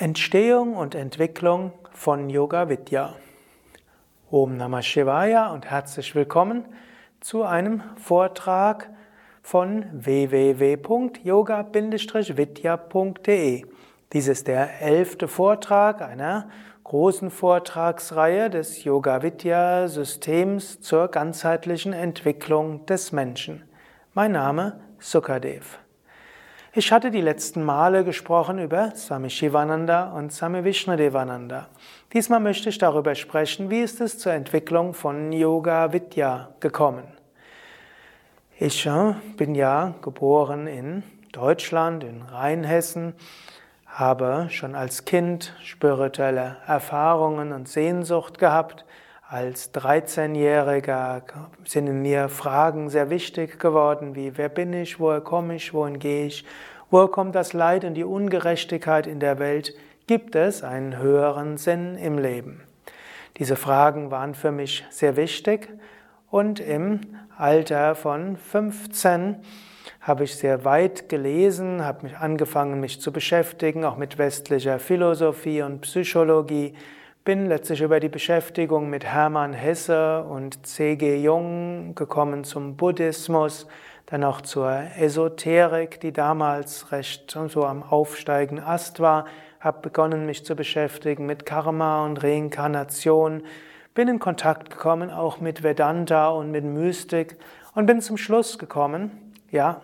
Entstehung und Entwicklung von Yoga Vidya. Om Namah Shivaya und herzlich willkommen zu einem Vortrag von www.yoga-vidya.de. Dies ist der elfte Vortrag einer großen Vortragsreihe des Yoga Vidya Systems zur ganzheitlichen Entwicklung des Menschen. Mein Name Sukadev. Ich hatte die letzten Male gesprochen über Swami Shivananda und Swami Vishnudevananda. Diesmal möchte ich darüber sprechen, wie ist es zur Entwicklung von Yoga Vidya gekommen. Ich äh, bin ja geboren in Deutschland, in Rheinhessen, habe schon als Kind spirituelle Erfahrungen und Sehnsucht gehabt, als 13-Jähriger sind in mir Fragen sehr wichtig geworden, wie wer bin ich, woher komme ich, wohin gehe ich, woher kommt das Leid und die Ungerechtigkeit in der Welt, gibt es einen höheren Sinn im Leben? Diese Fragen waren für mich sehr wichtig und im Alter von 15 habe ich sehr weit gelesen, habe mich angefangen, mich zu beschäftigen, auch mit westlicher Philosophie und Psychologie, bin letztlich über die Beschäftigung mit Hermann Hesse und C.G. Jung gekommen zum Buddhismus, dann auch zur Esoterik, die damals recht so am aufsteigenden Ast war, habe begonnen, mich zu beschäftigen mit Karma und Reinkarnation, bin in Kontakt gekommen auch mit Vedanta und mit Mystik und bin zum Schluss gekommen, ja,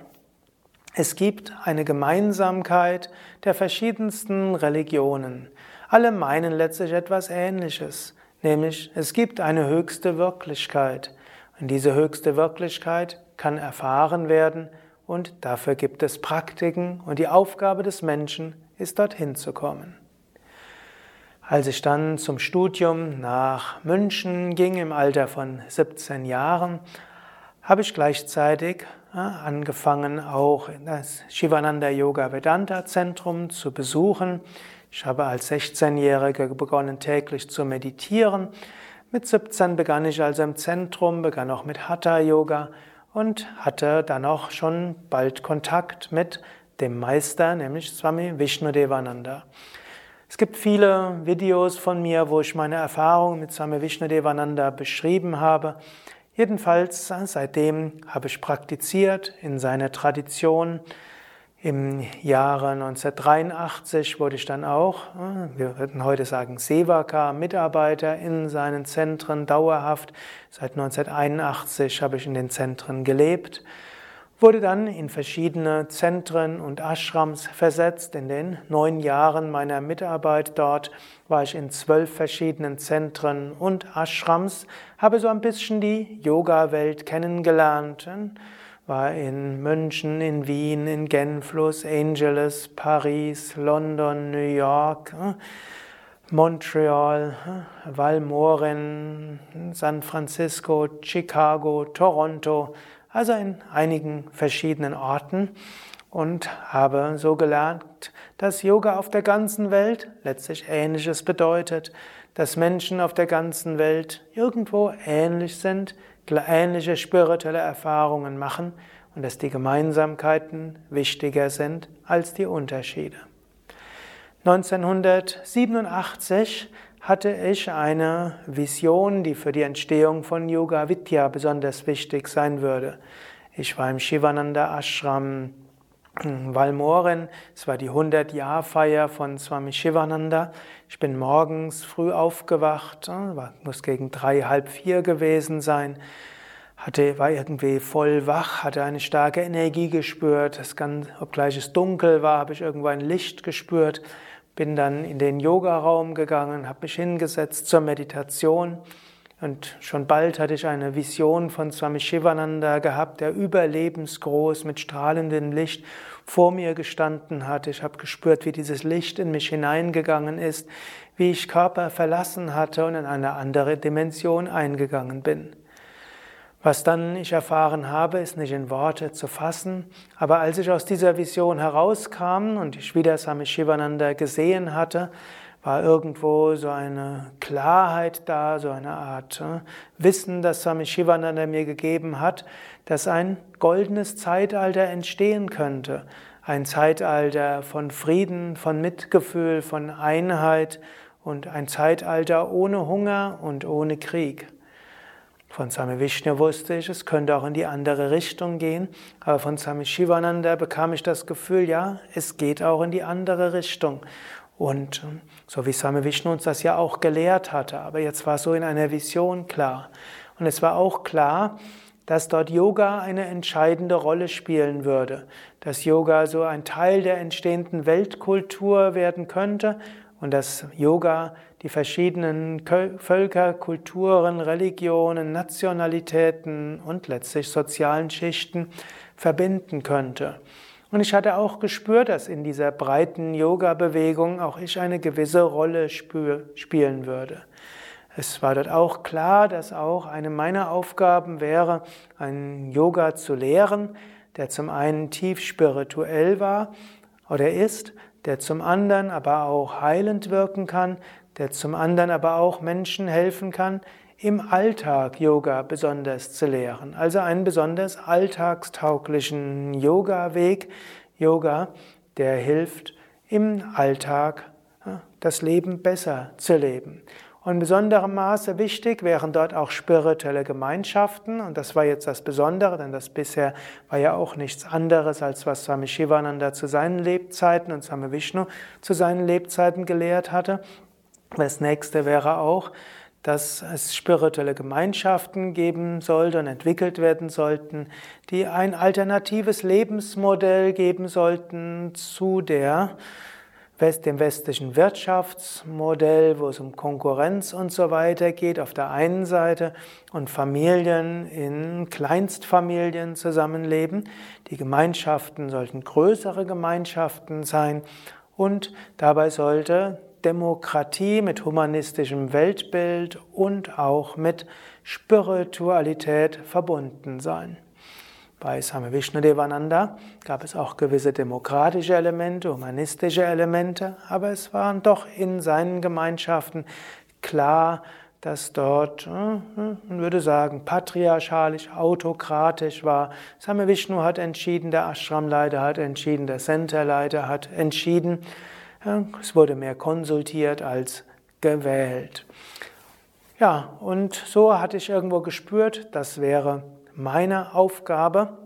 es gibt eine Gemeinsamkeit der verschiedensten Religionen. Alle meinen letztlich etwas Ähnliches, nämlich es gibt eine höchste Wirklichkeit. Und diese höchste Wirklichkeit kann erfahren werden und dafür gibt es Praktiken und die Aufgabe des Menschen ist dorthin zu kommen. Als ich dann zum Studium nach München ging im Alter von 17 Jahren, habe ich gleichzeitig angefangen, auch das Shivananda Yoga Vedanta Zentrum zu besuchen. Ich habe als 16-Jähriger begonnen, täglich zu meditieren. Mit 17 begann ich also im Zentrum, begann auch mit Hatha Yoga und hatte dann auch schon bald Kontakt mit dem Meister, nämlich Swami Vishnudevananda. Es gibt viele Videos von mir, wo ich meine Erfahrungen mit Swami Vishnudevananda beschrieben habe. Jedenfalls seitdem habe ich praktiziert in seiner Tradition. Im Jahre 1983 wurde ich dann auch, äh, wir würden heute sagen Sevaka, Mitarbeiter in seinen Zentren dauerhaft. Seit 1981 habe ich in den Zentren gelebt, wurde dann in verschiedene Zentren und Ashrams versetzt. In den neun Jahren meiner Mitarbeit dort war ich in zwölf verschiedenen Zentren und Ashrams, habe so ein bisschen die Yoga-Welt kennengelernt war in München, in Wien, in Genf, Los Angeles, Paris, London, New York, äh, Montreal, äh, Valmorin, San Francisco, Chicago, Toronto, also in einigen verschiedenen Orten. Und habe so gelernt, dass Yoga auf der ganzen Welt letztlich Ähnliches bedeutet, dass Menschen auf der ganzen Welt irgendwo ähnlich sind, ähnliche spirituelle Erfahrungen machen und dass die Gemeinsamkeiten wichtiger sind als die Unterschiede. 1987 hatte ich eine Vision, die für die Entstehung von Yoga Vidya besonders wichtig sein würde. Ich war im Shivananda Ashram Valmoren. Es war die 100-Jahr-Feier von Swami Shivananda. Ich bin morgens früh aufgewacht, äh, muss gegen drei, halb vier gewesen sein. Hatte, war irgendwie voll wach, hatte eine starke Energie gespürt. Das kann, obgleich es dunkel war, habe ich irgendwo ein Licht gespürt. Bin dann in den Yogaraum gegangen, habe mich hingesetzt zur Meditation. Und schon bald hatte ich eine Vision von Swami Shivananda gehabt, der überlebensgroß mit strahlendem Licht vor mir gestanden hat. Ich habe gespürt, wie dieses Licht in mich hineingegangen ist, wie ich Körper verlassen hatte und in eine andere Dimension eingegangen bin. Was dann ich erfahren habe, ist nicht in Worte zu fassen, aber als ich aus dieser Vision herauskam und ich wieder Swami Shivananda gesehen hatte, war irgendwo so eine Klarheit da, so eine Art äh, Wissen, das Swami Shivananda mir gegeben hat, dass ein goldenes Zeitalter entstehen könnte. ein Zeitalter von Frieden, von Mitgefühl, von Einheit und ein Zeitalter ohne Hunger und ohne Krieg. Von Swami Vishnu wusste ich, es könnte auch in die andere Richtung gehen, aber von Swami Shivananda bekam ich das Gefühl, ja, es geht auch in die andere Richtung. Und ähm, so wie Swami Vishnu uns das ja auch gelehrt hatte, aber jetzt war so in einer Vision klar. Und es war auch klar, dass dort Yoga eine entscheidende Rolle spielen würde, dass Yoga so ein Teil der entstehenden Weltkultur werden könnte und dass Yoga die verschiedenen Völker, Kulturen, Religionen, Nationalitäten und letztlich sozialen Schichten verbinden könnte. Und ich hatte auch gespürt, dass in dieser breiten Yoga-Bewegung auch ich eine gewisse Rolle spielen würde. Es war dort auch klar, dass auch eine meiner Aufgaben wäre, einen Yoga zu lehren, der zum einen tief spirituell war oder ist, der zum anderen aber auch heilend wirken kann, der zum anderen aber auch Menschen helfen kann, im Alltag Yoga besonders zu lehren. Also einen besonders alltagstauglichen Yoga-Weg, Yoga, der hilft, im Alltag das Leben besser zu leben. Und in besonderem Maße wichtig wären dort auch spirituelle Gemeinschaften. Und das war jetzt das Besondere, denn das bisher war ja auch nichts anderes, als was Swami Shivananda zu seinen Lebzeiten und Swami Vishnu zu seinen Lebzeiten gelehrt hatte. Das nächste wäre auch, dass es spirituelle Gemeinschaften geben sollte und entwickelt werden sollten, die ein alternatives Lebensmodell geben sollten zu der dem westlichen Wirtschaftsmodell, wo es um Konkurrenz und so weiter geht, auf der einen Seite und Familien in Kleinstfamilien zusammenleben. Die Gemeinschaften sollten größere Gemeinschaften sein und dabei sollte Demokratie mit humanistischem Weltbild und auch mit Spiritualität verbunden sein. Bei Swami Vishnudevananda gab es auch gewisse demokratische Elemente, humanistische Elemente, aber es waren doch in seinen Gemeinschaften klar, dass dort, äh, man würde sagen, patriarchalisch, autokratisch war. Swami Vishnu hat entschieden, der Ashramleiter hat entschieden, der Centerleiter hat entschieden. Es wurde mehr konsultiert als gewählt. Ja, und so hatte ich irgendwo gespürt, das wäre meine Aufgabe,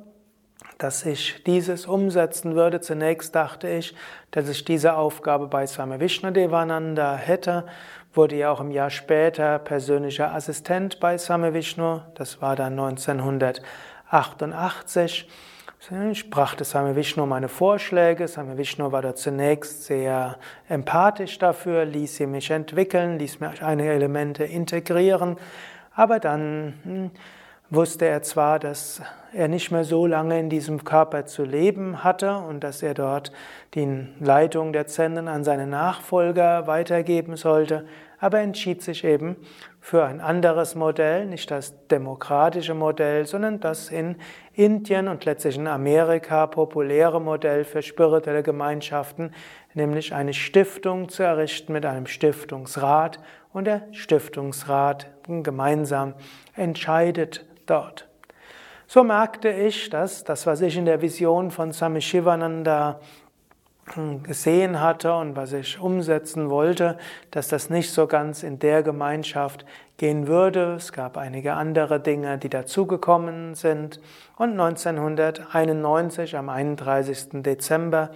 dass ich dieses umsetzen würde. Zunächst dachte ich, dass ich diese Aufgabe bei Swami Vishnudevananda hätte, wurde ja auch im Jahr später persönlicher Assistent bei Swami Vishnu, das war dann 1988. Ich brachte Swami Vishnu meine Vorschläge. Swami Vishnu war da zunächst sehr empathisch dafür, ließ sie mich entwickeln, ließ mir einige Elemente integrieren, aber dann hm, wusste er zwar, dass er nicht mehr so lange in diesem Körper zu leben hatte und dass er dort die Leitung der Zenden an seine Nachfolger weitergeben sollte, aber er entschied sich eben für ein anderes Modell, nicht das demokratische Modell, sondern das in Indien und letztlich in Amerika populäre Modell für spirituelle Gemeinschaften, nämlich eine Stiftung zu errichten mit einem Stiftungsrat und der Stiftungsrat gemeinsam entscheidet dort. So merkte ich, dass das, was ich in der Vision von Swami Shivananda gesehen hatte und was ich umsetzen wollte, dass das nicht so ganz in der Gemeinschaft gehen würde. Es gab einige andere Dinge, die dazugekommen sind. Und 1991, am 31. Dezember,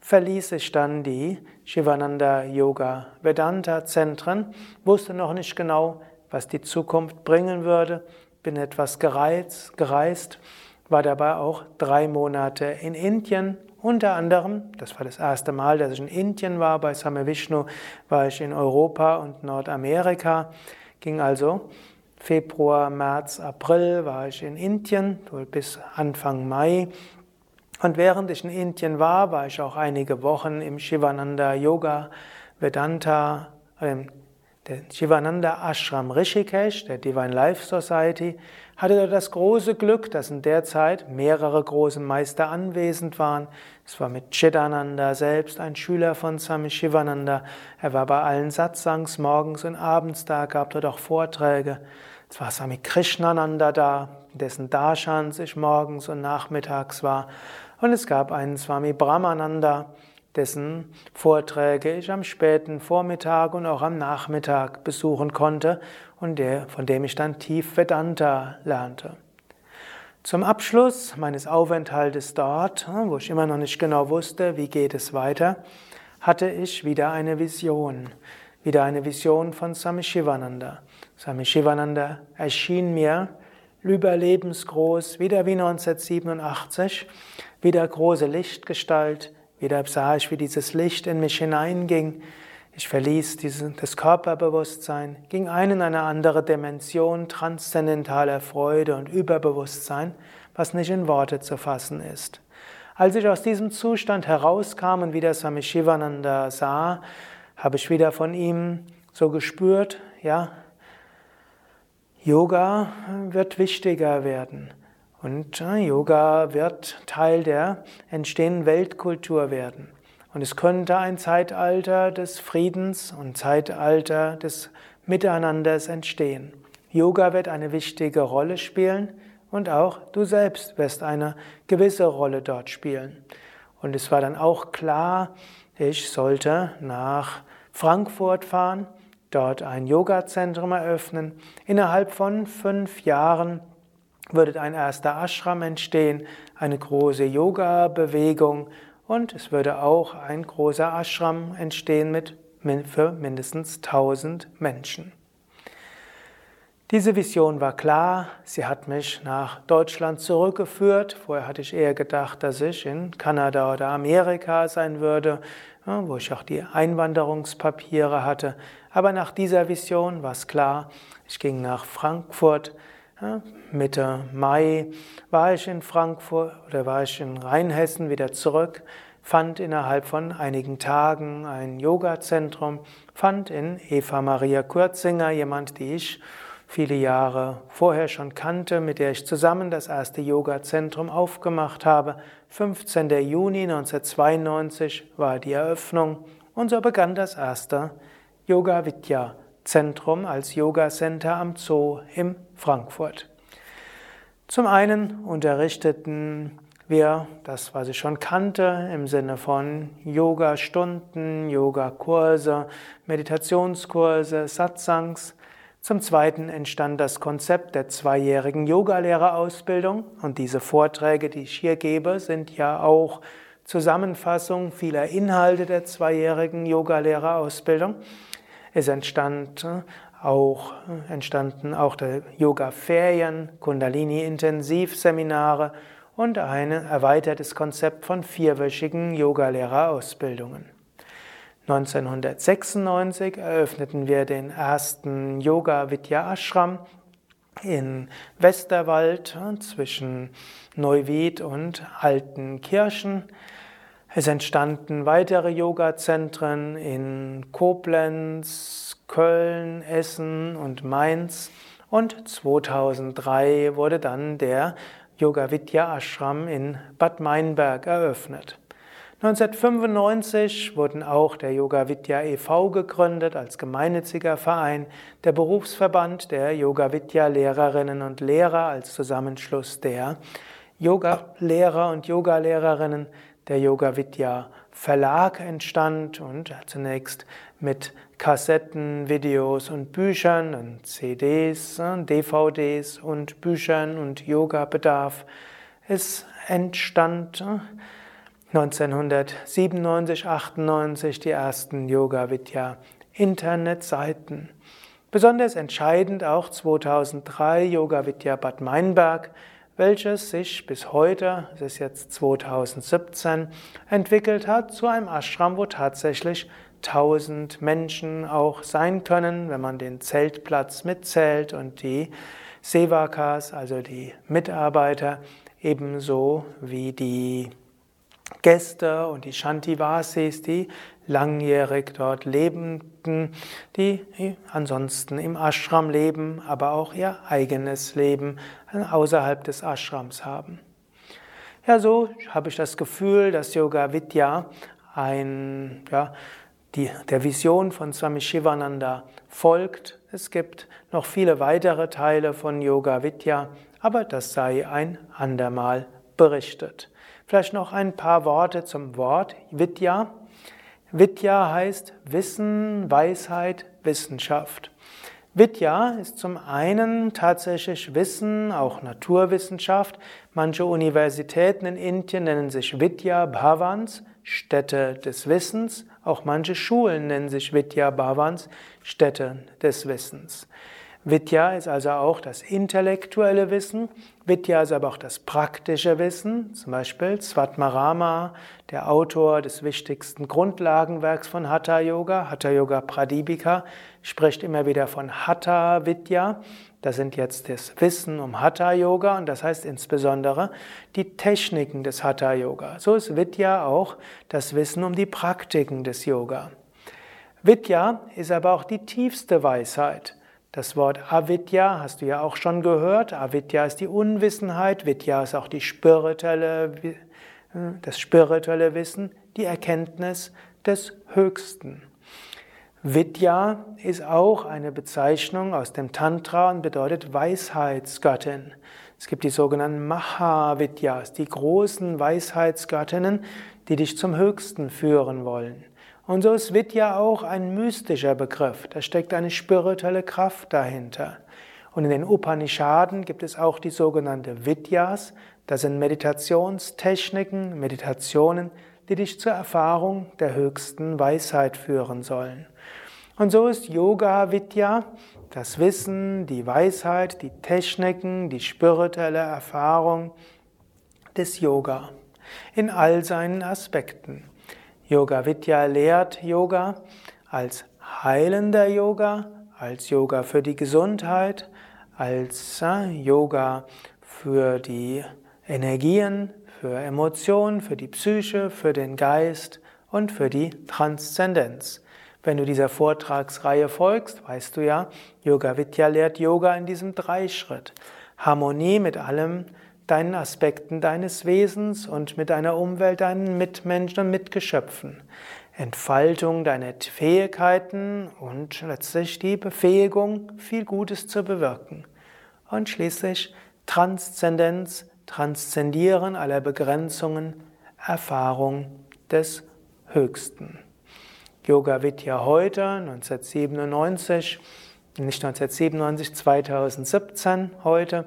verließ ich dann die Shivananda Yoga Vedanta Zentren, wusste noch nicht genau, was die Zukunft bringen würde, bin etwas gereizt, gereist, war dabei auch drei Monate in Indien. Unter anderem, das war das erste Mal, dass ich in Indien war, bei Same Vishnu war ich in Europa und Nordamerika, ging also Februar, März, April war ich in Indien, bis Anfang Mai. Und während ich in Indien war, war ich auch einige Wochen im Shivananda Yoga Vedanta, äh, der Shivananda Ashram Rishikesh, der Divine Life Society, hatte das große Glück, dass in der Zeit mehrere große Meister anwesend waren. Es war mit Chidananda selbst ein Schüler von Swami Shivananda. Er war bei allen Satsangs morgens und abends da, gab dort auch Vorträge. Es war Swami Krishnananda da, dessen Darshans ich morgens und nachmittags war. Und es gab einen Swami Brahmananda, dessen Vorträge ich am späten Vormittag und auch am Nachmittag besuchen konnte und der, von dem ich dann tief Vedanta lernte. Zum Abschluss meines Aufenthaltes dort, wo ich immer noch nicht genau wusste, wie geht es weiter, hatte ich wieder eine Vision. Wieder eine Vision von Swami Shivananda. Swami Shivananda erschien mir überlebensgroß, wieder wie 1987, wieder große Lichtgestalt, wieder sah ich, wie dieses Licht in mich hineinging. Ich verließ diese, das Körperbewusstsein, ging ein in eine andere Dimension transzendentaler Freude und Überbewusstsein, was nicht in Worte zu fassen ist. Als ich aus diesem Zustand herauskam und wieder Swami Shivananda sah, habe ich wieder von ihm so gespürt, ja, Yoga wird wichtiger werden. Und äh, Yoga wird Teil der entstehenden Weltkultur werden. Und es könnte ein Zeitalter des Friedens und Zeitalter des Miteinanders entstehen. Yoga wird eine wichtige Rolle spielen und auch du selbst wirst eine gewisse Rolle dort spielen. Und es war dann auch klar, ich sollte nach Frankfurt fahren, dort ein Yoga-Zentrum eröffnen. Innerhalb von fünf Jahren würde ein erster Ashram entstehen, eine große Yoga-Bewegung und es würde auch ein großer Ashram entstehen mit für mindestens 1000 Menschen. Diese Vision war klar, sie hat mich nach Deutschland zurückgeführt. Vorher hatte ich eher gedacht, dass ich in Kanada oder Amerika sein würde, wo ich auch die Einwanderungspapiere hatte. Aber nach dieser Vision war es klar, ich ging nach Frankfurt. Mitte Mai war ich in Frankfurt oder war ich in Rheinhessen wieder zurück fand innerhalb von einigen Tagen ein Yoga-Zentrum, fand in Eva Maria Kurzinger, jemand, die ich viele Jahre vorher schon kannte, mit der ich zusammen das erste Yoga-Zentrum aufgemacht habe. 15. Juni 1992 war die Eröffnung und so begann das erste Yoga Vidya Zentrum als Yoga Center am Zoo in Frankfurt. Zum einen unterrichteten wir das, was ich schon kannte, im Sinne von Yoga-Stunden, Yoga-Kurse, Meditationskurse, Satsangs. Zum Zweiten entstand das Konzept der zweijährigen Yogalehrerausbildung und diese Vorträge, die ich hier gebe, sind ja auch Zusammenfassung vieler Inhalte der zweijährigen Yogalehrerausbildung. Es entstand äh, auch, äh, entstanden auch der Yoga-Ferien, Kundalini-Intensivseminare und ein erweitertes Konzept von vierwöchigen Yogalehrerausbildungen. 1996 eröffneten wir den ersten Yoga Vidya Ashram in Westerwald zwischen Neuwied und Altenkirchen. Es entstanden weitere Yoga-Zentren in Koblenz, Köln, Essen und Mainz. Und 2003 wurde dann der Yoga Vidya Ashram in Bad Meinberg eröffnet. 1995 wurden auch der Yoga Vidya e.V. gegründet als gemeinnütziger Verein, der Berufsverband der Yoga Vidya Lehrerinnen und Lehrer als Zusammenschluss der Yoga-Lehrer und Yoga-Lehrerinnen, der Yoga Vidya Verlag entstand und zunächst mit Kassetten, Videos und Büchern und CDs, DVDs und Büchern und Yoga-Bedarf. Es entstand 1997, 98 die ersten Yoga Vidya Internetseiten. Besonders entscheidend auch 2003 Yoga Vidya Bad Meinberg, welches sich bis heute, es ist jetzt 2017, entwickelt hat zu einem Ashram, wo tatsächlich 1000 Menschen auch sein können, wenn man den Zeltplatz mitzählt und die Sevakas, also die Mitarbeiter, ebenso wie die Gäste und die Shantivasis, die langjährig dort lebenden, die ansonsten im Ashram leben, aber auch ihr eigenes Leben außerhalb des Ashrams haben. Ja, so habe ich das Gefühl, dass Yoga Vidya ein, ja, die, der Vision von Swami Shivananda folgt. Es gibt noch viele weitere Teile von Yoga Vidya, aber das sei ein andermal berichtet. Vielleicht noch ein paar Worte zum Wort Vidya. Vidya heißt Wissen, Weisheit, Wissenschaft. Vidya ist zum einen tatsächlich Wissen, auch Naturwissenschaft. Manche Universitäten in Indien nennen sich Vidya Bhavans, Städte des Wissens. Auch manche Schulen nennen sich Vidya Bhavans, Städte des Wissens. Vidya ist also auch das intellektuelle Wissen, Vidya ist aber auch das praktische Wissen, zum Beispiel Svatmarama, der Autor des wichtigsten Grundlagenwerks von Hatha Yoga, Hatha Yoga Pradipika, spricht immer wieder von Hatha Vidya. Das sind jetzt das Wissen um Hatha Yoga und das heißt insbesondere die Techniken des Hatha Yoga. So ist Vidya auch das Wissen um die Praktiken des Yoga. Vidya ist aber auch die tiefste Weisheit. Das Wort Avidya hast du ja auch schon gehört. Avidya ist die Unwissenheit, Vidya ist auch die spirituelle, das spirituelle Wissen, die Erkenntnis des Höchsten. Vidya ist auch eine Bezeichnung aus dem Tantra und bedeutet Weisheitsgöttin. Es gibt die sogenannten Mahavidyas, die großen Weisheitsgöttinnen, die dich zum Höchsten führen wollen. Und so ist Vidya auch ein mystischer Begriff. Da steckt eine spirituelle Kraft dahinter. Und in den Upanishaden gibt es auch die sogenannte Vidyas. Das sind Meditationstechniken, Meditationen, die dich zur Erfahrung der höchsten Weisheit führen sollen. Und so ist Yoga Vidya das Wissen, die Weisheit, die Techniken, die spirituelle Erfahrung des Yoga in all seinen Aspekten. Yoga Vidya lehrt Yoga als heilender Yoga, als Yoga für die Gesundheit, als Yoga für die Energien, für Emotionen, für die Psyche, für den Geist und für die Transzendenz. Wenn du dieser Vortragsreihe folgst, weißt du ja, Yoga Vidya lehrt Yoga in diesem Dreischritt. Harmonie mit allem, deinen Aspekten deines Wesens und mit deiner Umwelt, deinen Mitmenschen und Mitgeschöpfen. Entfaltung deiner Fähigkeiten und letztlich die Befähigung, viel Gutes zu bewirken. Und schließlich Transzendenz, Transzendieren aller Begrenzungen, Erfahrung des Höchsten. Yoga Vidya heute, 1997, nicht 1997, 2017 heute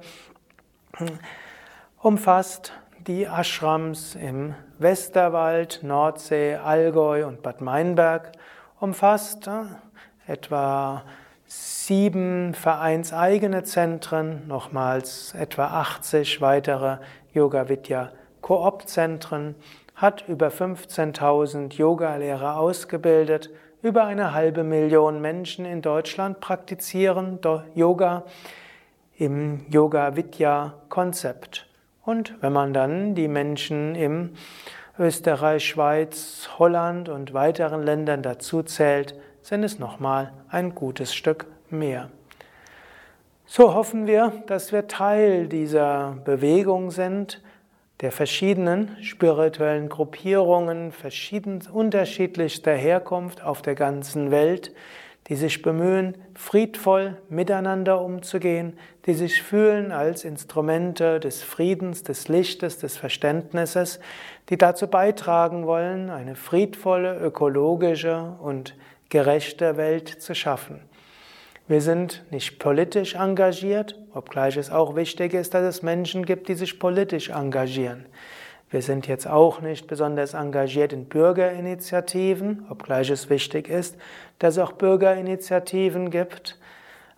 umfasst die Ashrams im Westerwald, Nordsee, Allgäu und Bad Meinberg, umfasst äh, etwa sieben vereinseigene Zentren, nochmals etwa 80 weitere Yoga Vidya Koop-Zentren, hat über 15.000 Yogalehrer ausgebildet, über eine halbe Million Menschen in Deutschland praktizieren Yoga im Yoga Vidya Konzept. Und wenn man dann die Menschen im Österreich, Schweiz, Holland und weiteren Ländern dazu zählt, sind es nochmal ein gutes Stück mehr. So hoffen wir, dass wir Teil dieser Bewegung sind, der verschiedenen spirituellen Gruppierungen, verschieden unterschiedlichster Herkunft auf der ganzen Welt, die sich bemühen, friedvoll miteinander umzugehen, die sich fühlen als Instrumente des Friedens, des Lichtes, des Verständnisses, die dazu beitragen wollen, eine friedvolle, ökologische und gerechte Welt zu schaffen. Wir sind nicht politisch engagiert, obgleich es auch wichtig ist, dass es Menschen gibt, die sich politisch engagieren. Wir sind jetzt auch nicht besonders engagiert in Bürgerinitiativen, obgleich es wichtig ist, dass es auch Bürgerinitiativen gibt.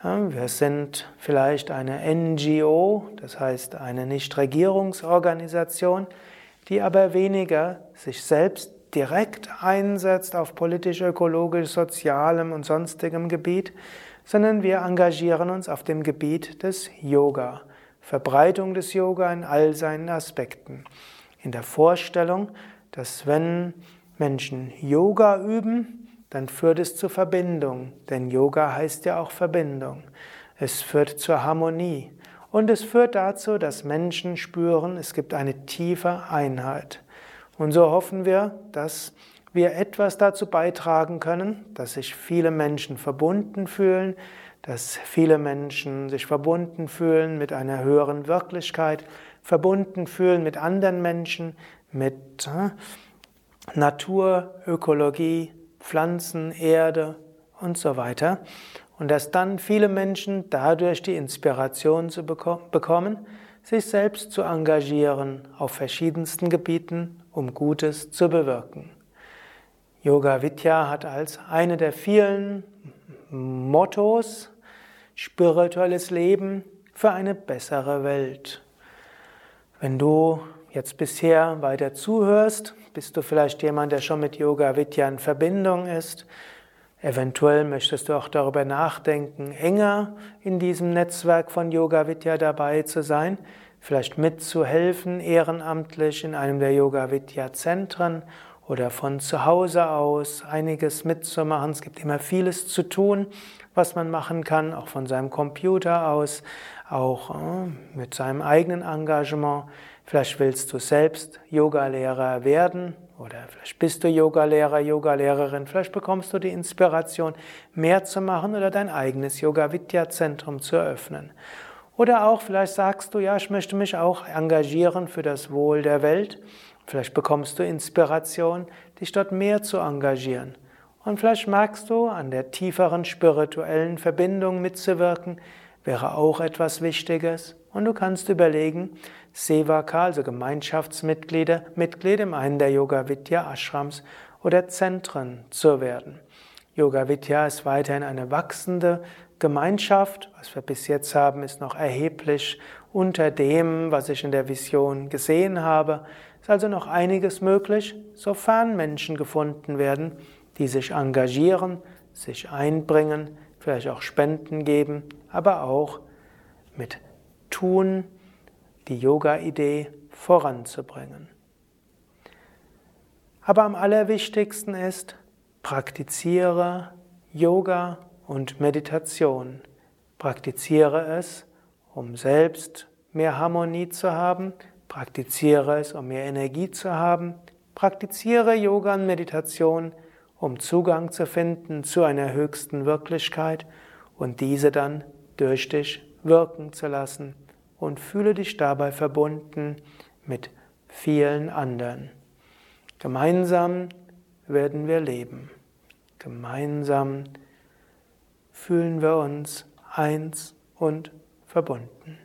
Wir sind vielleicht eine NGO, das heißt eine Nichtregierungsorganisation, die aber weniger sich selbst direkt einsetzt auf politisch, ökologisch, sozialem und sonstigem Gebiet, sondern wir engagieren uns auf dem Gebiet des Yoga, Verbreitung des Yoga in all seinen Aspekten in der Vorstellung, dass wenn Menschen Yoga üben, dann führt es zur Verbindung, denn Yoga heißt ja auch Verbindung. Es führt zur Harmonie und es führt dazu, dass Menschen spüren, es gibt eine tiefe Einheit. Und so hoffen wir, dass wir etwas dazu beitragen können, dass sich viele Menschen verbunden fühlen, dass viele Menschen sich verbunden fühlen mit einer höheren Wirklichkeit, verbunden fühlen mit anderen Menschen, mit äh, Natur, Ökologie, Pflanzen, Erde und so weiter. Und dass dann viele Menschen dadurch die Inspiration zu bekommen, sich selbst zu engagieren auf verschiedensten Gebieten, um Gutes zu bewirken. Yoga Vidya hat als eine der vielen Mottos spirituelles Leben für eine bessere Welt. Wenn du jetzt bisher weiter zuhörst, bist du vielleicht jemand, der schon mit Yoga Vidya in Verbindung ist. Eventuell möchtest du auch darüber nachdenken, enger in diesem Netzwerk von Yoga Vidya dabei zu sein, vielleicht mitzuhelfen, ehrenamtlich in einem der Yoga Vidya Zentren oder von zu Hause aus einiges mitzumachen. Es gibt immer vieles zu tun, was man machen kann, auch von seinem Computer aus, auch äh, mit seinem eigenen Engagement. Vielleicht willst du selbst Yogalehrer werden oder vielleicht bist du Yogalehrer, Yogalehrerin. Vielleicht bekommst du die Inspiration, mehr zu machen oder dein eigenes Yoga Vidya Zentrum zu eröffnen. Oder auch vielleicht sagst du, ja, ich möchte mich auch engagieren für das Wohl der Welt. Vielleicht bekommst du Inspiration, dich dort mehr zu engagieren. Und vielleicht magst du an der tieferen spirituellen Verbindung mitzuwirken, wäre auch etwas Wichtiges. Und du kannst überlegen, Sevaka, also Gemeinschaftsmitglieder, Mitglied in einem der Yoga Vidya Ashrams oder Zentren zu werden. Yoga Vidya ist weiterhin eine wachsende Gemeinschaft. Was wir bis jetzt haben, ist noch erheblich unter dem, was ich in der Vision gesehen habe. Ist also noch einiges möglich, sofern Menschen gefunden werden, die sich engagieren, sich einbringen, vielleicht auch Spenden geben, aber auch mit Tun die Yoga-Idee voranzubringen. Aber am allerwichtigsten ist, praktiziere Yoga und Meditation. Praktiziere es, um selbst mehr Harmonie zu haben, praktiziere es, um mehr Energie zu haben, praktiziere Yoga und Meditation, um Zugang zu finden zu einer höchsten Wirklichkeit und diese dann durch dich wirken zu lassen und fühle dich dabei verbunden mit vielen anderen. Gemeinsam werden wir leben. Gemeinsam fühlen wir uns eins und verbunden.